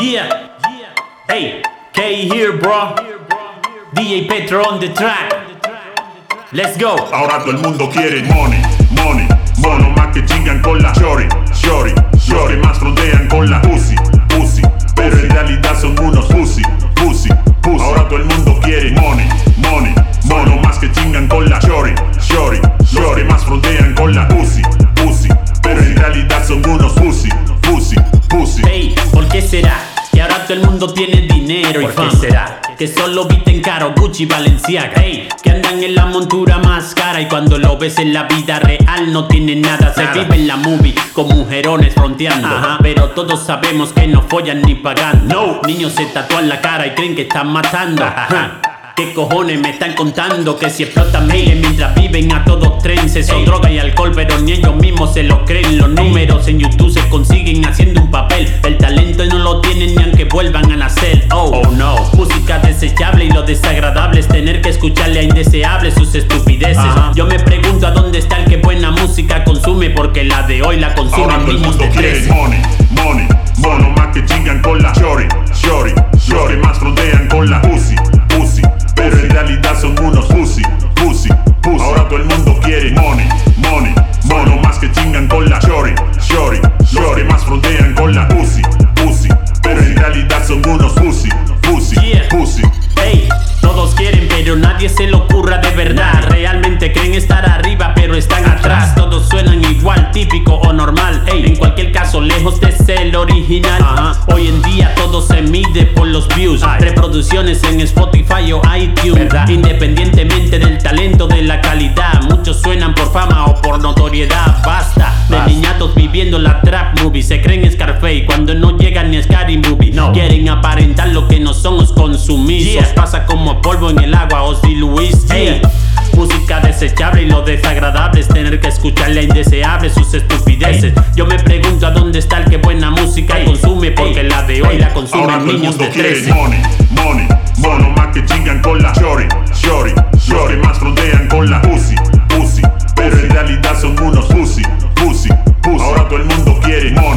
Yeah, hey, K here, bro. DJ Petro on the track. Let's go. Ahora todo el mundo quiere money, money, mono más que chingan con la shorty, shorty, shorty más frontean con la pussy, todo el mundo tiene dinero y ¿Por qué fama. será? Que solo visten caro Gucci Balenciaga. Hey, que andan en la montura más cara y cuando lo ves en la vida real no tienen nada. Se Nada. vive en la movie con mujerones fronteando. Ajá. Pero todos sabemos que no follan ni pagando. No, niños se tatúan la cara y creen que están matando. Ajá. ¿Qué cojones me están contando? Que si explotan miles mientras viven a todos tren Sexo, Ey. droga y alcohol, pero ni ellos mismos se lo creen Los números en YouTube se consiguen haciendo un desechable y lo desagradable es tener que escucharle a indeseables sus estupideces. Ajá. Yo me pregunto a dónde está el que buena música consume Porque la de hoy la Ahora consumen todo el mundo quiere 13 money, money, mono más que chingan con la shorty, shorty, shorty. Más frontean con la pussy, pussy, pero en realidad son unos pussy, pussy, pussy. Ahora todo el mundo quiere money, money, mono más que chingan con la shorty, shorty, shorty. Más frontean con la pussy, pussy, pero en realidad son unos pussy, lejos de ser el original. Ajá. Hoy en día todo se mide por los views, Ay. reproducciones en Spotify o iTunes. ¿Verdad? Independientemente del talento, de la calidad, muchos suenan por fama o por notoriedad. Basta de niñatos viviendo la trap movie. Se creen Scarface cuando no llegan ni a Scary Movie. No. Quieren aparentar lo que no somos consumidos. Yeah. Pasa como polvo en el agua, Ozzy Luis. Ey, Música desechable y lo desagradable es tener que escucharle a indeseables Ahora todo el mundo de 13. Money, money, mono más que chingan con la shorty, shorty, shorty. más rodean con la pussy, pussy. Pero en realidad son unos pussy, pussy, pussy. Ahora todo el mundo quiere money.